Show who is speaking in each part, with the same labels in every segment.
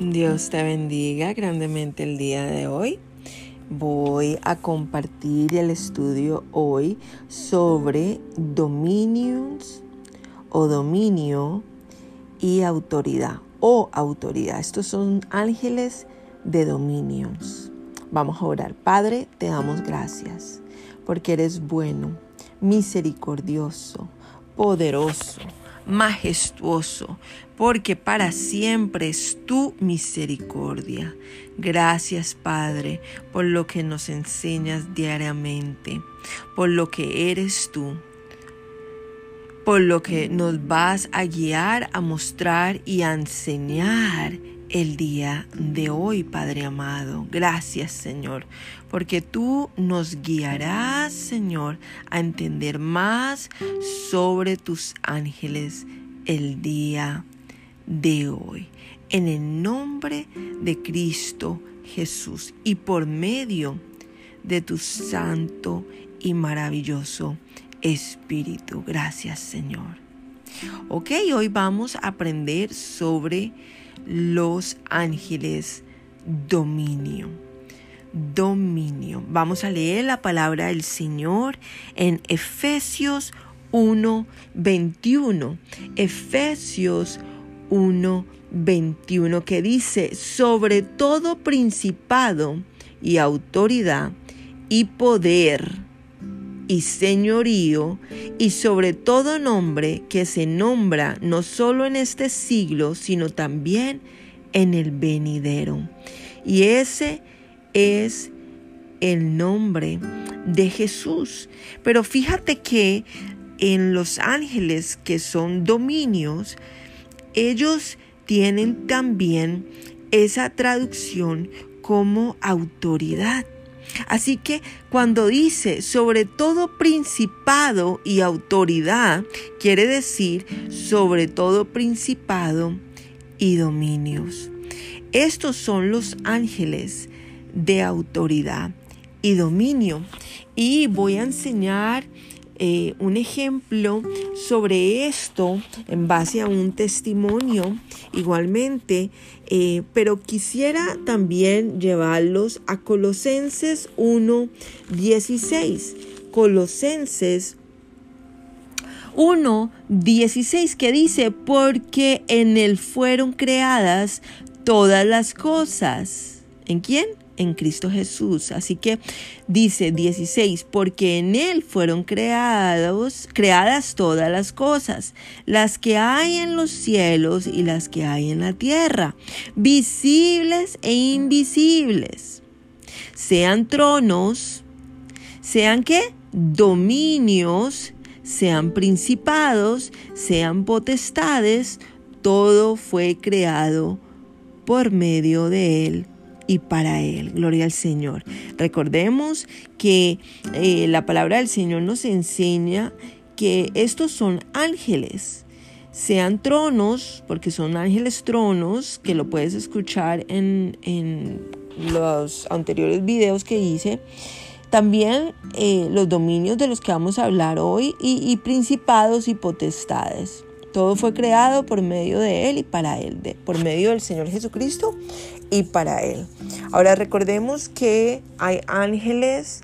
Speaker 1: Dios te bendiga grandemente el día de hoy. Voy a compartir el estudio hoy sobre dominions o dominio y autoridad o autoridad. Estos son ángeles de dominions. Vamos a orar. Padre, te damos gracias porque eres bueno, misericordioso, poderoso majestuoso, porque para siempre es tu misericordia. Gracias, Padre, por lo que nos enseñas diariamente, por lo que eres tú, por lo que nos vas a guiar, a mostrar y a enseñar el día de hoy, Padre amado. Gracias, Señor, porque tú nos guiarás, Señor, a entender más sobre tus ángeles el día de hoy. En el nombre de Cristo Jesús y por medio de tu santo y maravilloso Espíritu. Gracias, Señor. Ok, hoy vamos a aprender sobre los ángeles dominio. Dominio. Vamos a leer la palabra del Señor en Efesios 1, 21. Efesios 1, 21 que dice, sobre todo principado y autoridad y poder y señorío, y sobre todo nombre que se nombra no solo en este siglo, sino también en el venidero. Y ese es el nombre de Jesús. Pero fíjate que en los ángeles que son dominios, ellos tienen también esa traducción como autoridad. Así que cuando dice sobre todo principado y autoridad, quiere decir sobre todo principado y dominios. Estos son los ángeles de autoridad y dominio. Y voy a enseñar eh, un ejemplo sobre esto en base a un testimonio igualmente, eh, pero quisiera también llevarlos a Colosenses 1, 16. Colosenses 1, 16 que dice, porque en él fueron creadas todas las cosas. ¿En quién? En Cristo Jesús. Así que dice 16, porque en Él fueron creados, creadas todas las cosas, las que hay en los cielos y las que hay en la tierra, visibles e invisibles. Sean tronos, sean qué? Dominios, sean principados, sean potestades, todo fue creado por medio de Él y para Él. Gloria al Señor. Recordemos que eh, la palabra del Señor nos enseña que estos son ángeles, sean tronos, porque son ángeles tronos, que lo puedes escuchar en, los anteriores videos que hice. También eh, los dominios de los que vamos a hablar hoy y, principados y potestades. Todo fue creado por medio de Él y para Él, por medio del Señor Jesucristo y para Él. Ahora recordemos que hay ángeles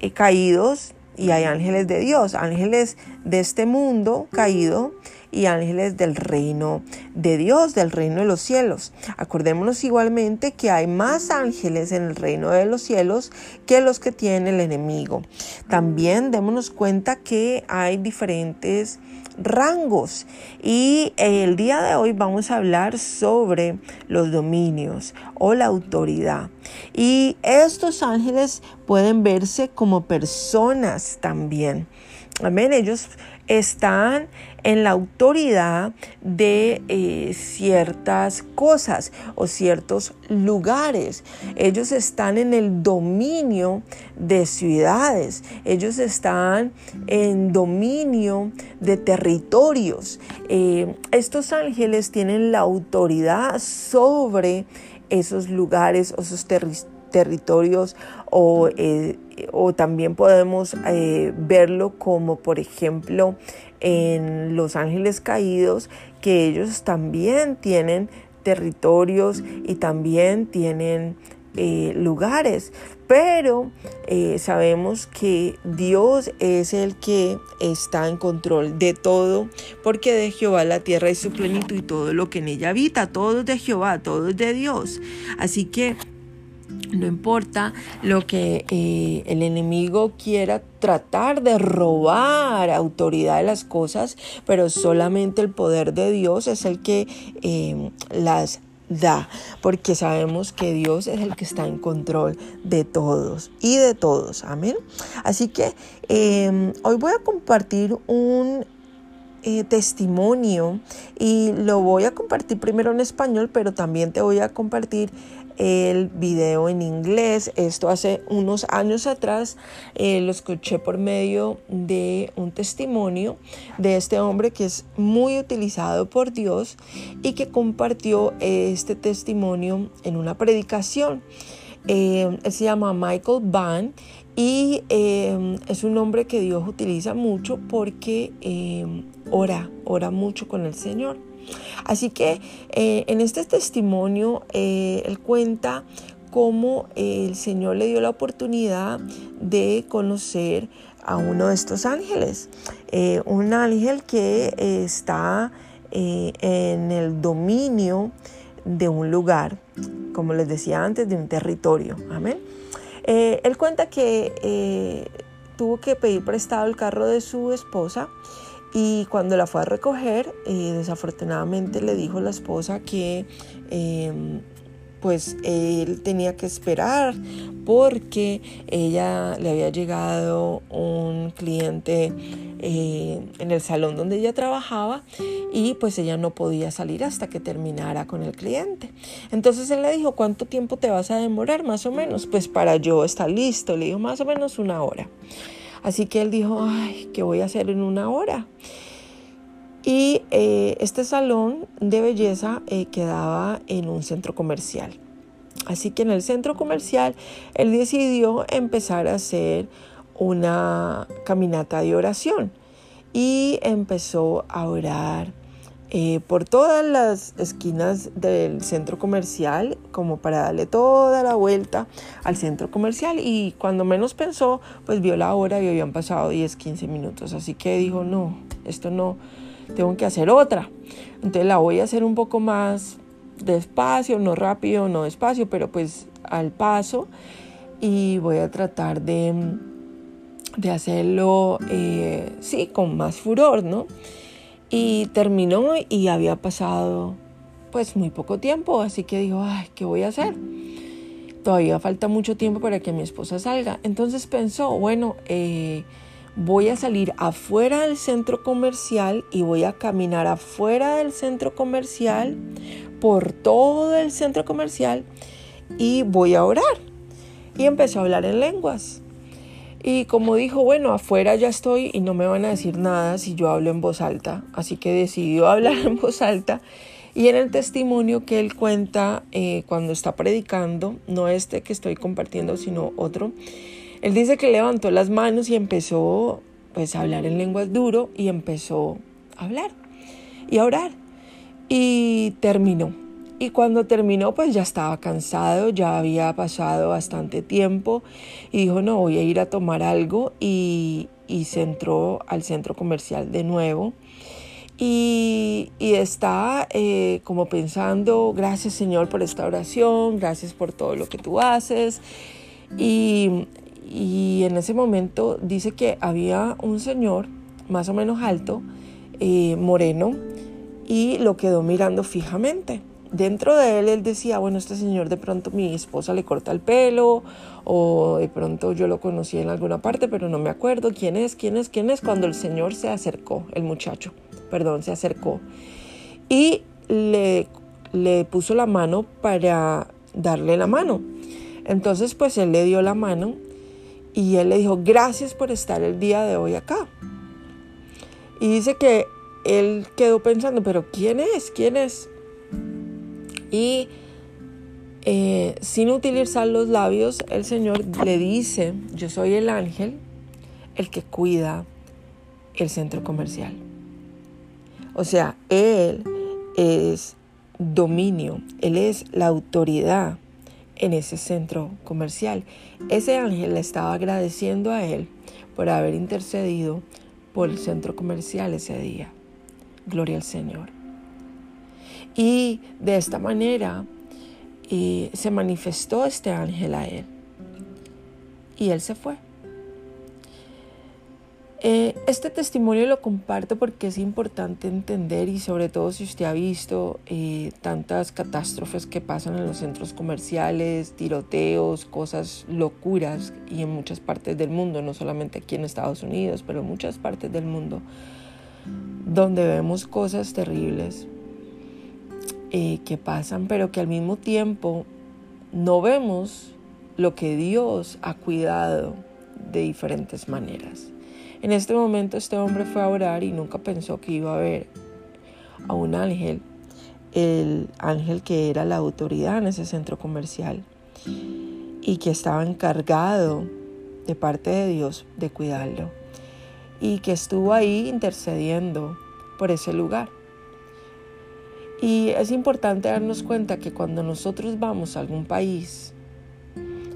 Speaker 1: eh, caídos y hay ángeles de Dios, ángeles de este mundo caído y ángeles del reino de Dios, del reino de los cielos. Acordémonos igualmente que hay más ángeles en el reino de los cielos que los que tiene el enemigo. También démonos cuenta que hay diferentes rangos y el día de hoy vamos a hablar sobre los dominios o la autoridad. Y estos ángeles pueden verse como personas también. Amén, ellos están en la autoridad de eh, ciertas cosas o ciertos lugares. Ellos están en el dominio de ciudades. Ellos están en dominio de territorios. Eh, estos ángeles tienen la autoridad sobre esos lugares o esos territorios o eh, o también podemos verlo como por ejemplo en los ángeles caídos que ellos también tienen territorios y también tienen eh, lugares, pero eh, sabemos que Dios es el que está en control de todo, porque de Jehová la tierra y su plenitud y todo lo que en ella habita, todo es de Jehová, todo es de Dios. Así que no importa lo que eh, el enemigo quiera tratar de robar autoridad de las cosas, pero solamente el poder de Dios es el que las da, porque sabemos que Dios es el que está en control de todos y de todos. Amén. Así que em, hoy voy a compartir un eh, testimonio y lo voy a compartir primero en español, pero también te voy a compartir el video en inglés. Esto hace unos años atrás eh, lo escuché por medio de un testimonio de este hombre que es muy utilizado por Dios y que compartió este testimonio en una predicación. Eh, se llama Michael Van y eh, es un hombre que Dios utiliza mucho porque ora, ora mucho con el Señor. Así que eh, en este testimonio eh, él cuenta cómo el Señor le dio la oportunidad de conocer a uno de estos ángeles, eh, un ángel que está en el dominio de un lugar, como les decía antes, de un territorio. Amén. él cuenta que tuvo que pedir prestado el carro de su esposa y cuando la fue a recoger, eh, desafortunadamente le dijo la esposa que em, pues él tenía que esperar porque ella le había llegado un cliente eh, en el salón donde ella trabajaba y pues ella no podía salir hasta que terminara con el cliente. Entonces él le dijo, ¿cuánto tiempo te vas a demorar más o menos? Pues para yo estar listo, le dijo más o menos una hora. Así que él dijo, ay, ¿qué voy a hacer en una hora? Y eh, este salón de belleza eh, quedaba en un centro comercial. Así que en el centro comercial él decidió empezar a hacer una caminata de oración y empezó a orar eh, por todas las esquinas del centro comercial, como para darle toda la vuelta al centro comercial. Y cuando menos pensó, pues vio la hora y habían pasado 10, 15 minutos. Así que dijo, no, esto no, tengo que hacer otra. Entonces la voy a hacer un poco más despacio, no rápido, no despacio, pero pues al paso. Y voy a tratar de, de hacerlo, eh, sí, con más furor, ¿no? Y terminó y había pasado pues muy poco tiempo, así que dijo, ay, ¿qué voy a hacer? Todavía falta mucho tiempo para que mi esposa salga. Entonces pensó, bueno, eh, voy a salir afuera del centro comercial y voy a caminar afuera del centro comercial, por todo el centro comercial y voy a orar. Y empezó a hablar en lenguas. Y como dijo, bueno, afuera ya estoy y no me van a decir nada si yo hablo en voz alta. Así que decidió hablar en voz alta. Y en el testimonio que él cuenta eh, cuando está predicando, no este que estoy compartiendo, sino otro, él dice que levantó las manos y empezó pues a hablar en lenguas duro y empezó a hablar y a orar. Y terminó. Y cuando terminó, pues ya estaba cansado, ya había pasado bastante tiempo y dijo, no, voy a ir a tomar algo y, se entró al centro comercial de nuevo. Y, está eh, como pensando, gracias Señor por esta oración, gracias por todo lo que tú haces. Y, en ese momento dice que había un señor más o menos alto, eh, moreno, y lo quedó mirando fijamente dentro de él él decía, bueno, este señor de pronto mi esposa le corta el pelo o de pronto yo lo conocí en alguna parte, pero no me acuerdo quién es, quién es, quién es, cuando el señor se acercó, el muchacho, perdón, se acercó y le, le puso la mano para darle la mano. Entonces pues él le dio la mano y él le dijo, gracias por estar el día de hoy acá. Y dice que él quedó pensando, pero ¿quién es? ¿Quién es? Y eh, sin utilizar los labios, el Señor le dice, yo soy el ángel, el que cuida el centro comercial. O sea, Él es dominio, Él es la autoridad en ese centro comercial. Ese ángel le estaba agradeciendo a Él por haber intercedido por el centro comercial ese día. Gloria al Señor. Y de esta manera eh, se manifestó este ángel a él. Y él se fue. Eh, este testimonio lo comparto porque es importante entender y sobre todo si usted ha visto eh, tantas catástrofes que pasan en los centros comerciales, tiroteos, cosas locuras y en muchas partes del mundo, no solamente aquí en Estados Unidos, pero en muchas partes del mundo, donde vemos cosas terribles eh, que pasan, pero que al mismo tiempo no vemos lo que Dios ha cuidado de diferentes maneras. En este momento este hombre fue a orar y nunca pensó que iba a ver a un ángel, el ángel que era la autoridad en ese centro comercial y que estaba encargado de parte de Dios de cuidarlo y que estuvo ahí intercediendo por ese lugar. Y es importante darnos cuenta que cuando nosotros vamos a algún país,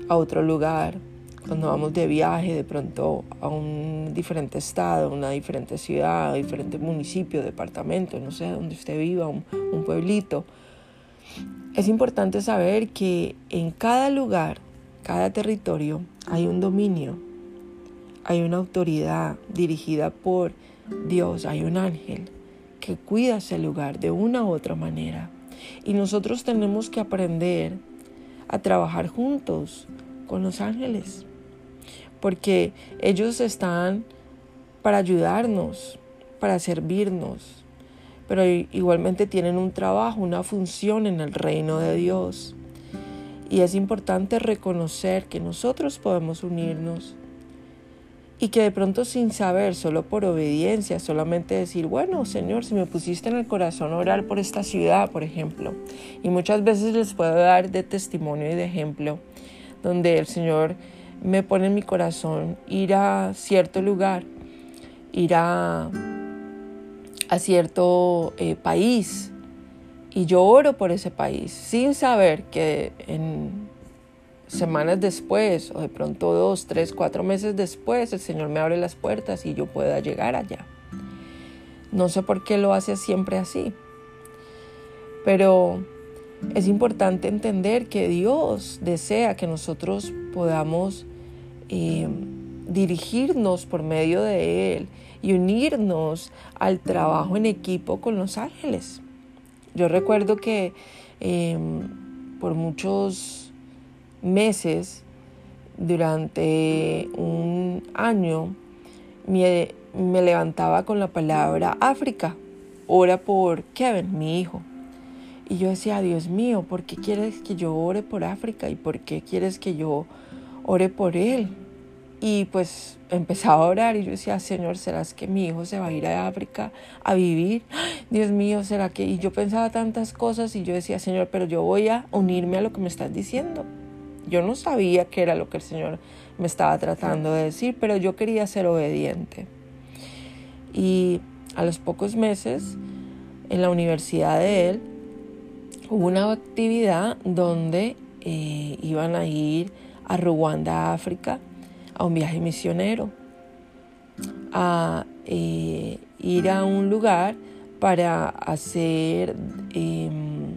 Speaker 1: a otro lugar, cuando vamos de viaje de pronto a un diferente estado, una diferente ciudad, un diferente municipio, departamento, no sé, donde usted viva, un, un pueblito, es importante saber que en cada lugar, cada territorio, hay un dominio, hay una autoridad dirigida por Dios, hay un ángel que cuida ese lugar de una u otra manera. Y nosotros tenemos que aprender a trabajar juntos con los ángeles porque ellos están para ayudarnos, para servirnos, pero igualmente tienen un trabajo, una función en el reino de Dios. Y es importante reconocer que nosotros podemos unirnos y que de pronto sin saber, solo por obediencia, solamente decir, bueno, Señor, si me pusiste en el corazón orar por esta ciudad, por ejemplo, y muchas veces les puedo dar de testimonio y de ejemplo, donde el Señor me pone en mi corazón ir a cierto lugar, ir a, a cierto eh, país y yo oro por ese país sin saber que en semanas después o de pronto dos, tres, cuatro meses después el Señor me abre las puertas y yo pueda llegar allá. No sé por qué lo hace siempre así, pero es importante entender que Dios desea que nosotros podamos eh, dirigirnos por medio de Él y unirnos al trabajo en equipo con los ángeles. Yo recuerdo que em, por muchos meses, durante un año, me, me levantaba con la palabra África, ora por Kevin, mi hijo. Y yo decía, Dios mío, ¿por qué quieres que yo ore por África? ¿Y por qué quieres que yo ore por él? Y pues empezaba a orar y yo decía, Señor, ¿será que mi hijo se va a ir a África a vivir? Dios mío, ¿será que? Y yo pensaba tantas cosas y yo decía, Señor, pero yo voy a unirme a lo que me estás diciendo. Yo no sabía qué era lo que el Señor me estaba tratando de decir, pero yo quería ser obediente. Y a los pocos meses, en la universidad de él, hubo una actividad donde eh, iban a ir a Ruanda, África, a un viaje misionero, a eh, ir a un lugar para hacer em,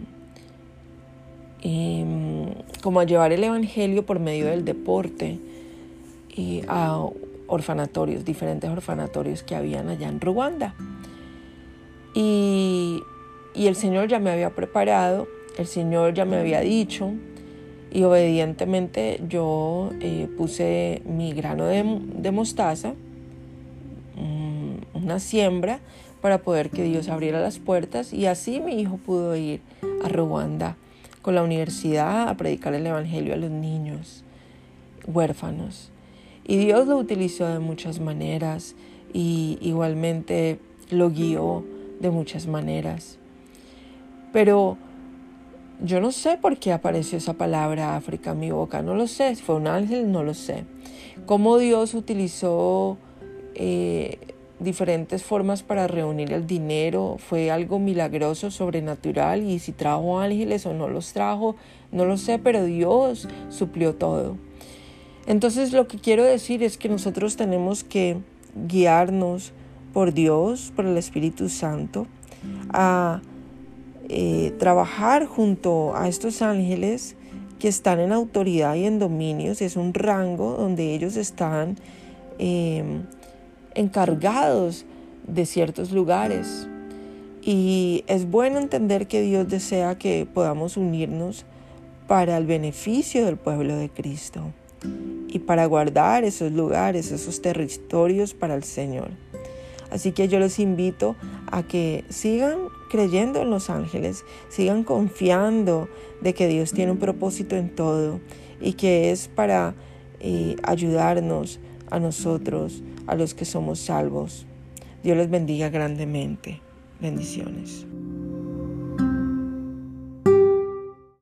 Speaker 1: em, como a llevar el Evangelio por medio del deporte y a orfanatorios, diferentes orfanatorios que habían allá en Ruanda. Y, y el Señor ya me había preparado, el Señor ya me había dicho y obedientemente yo eh, puse mi grano de, mostaza, mm, una siembra, para poder que Dios abriera las puertas y así mi hijo pudo ir a Ruanda con la universidad a predicar el Evangelio a los niños huérfanos. Y Dios lo utilizó de muchas maneras y igualmente lo guió de muchas maneras. Pero yo no sé por qué apareció esa palabra África en mi boca, no lo sé, fue un ángel, no lo sé. Cómo Dios utilizó eh, diferentes formas para reunir el dinero, fue algo milagroso, sobrenatural, y si trajo ángeles o no los trajo, no lo sé, pero Dios suplió todo. Entonces lo que quiero decir es que nosotros tenemos que guiarnos por Dios, por el Espíritu Santo, a eh, trabajar junto a estos ángeles que están en autoridad y en dominios, es un rango donde ellos están em, encargados de ciertos lugares. Y es bueno entender que Dios desea que podamos unirnos para el beneficio del pueblo de Cristo y para guardar esos lugares, esos territorios para el Señor. Así que yo les invito a que sigan creyendo en los ángeles, sigan confiando de que Dios tiene un propósito en todo y que es para eh, ayudarnos a nosotros, a los que somos salvos. Dios les bendiga grandemente. Bendiciones.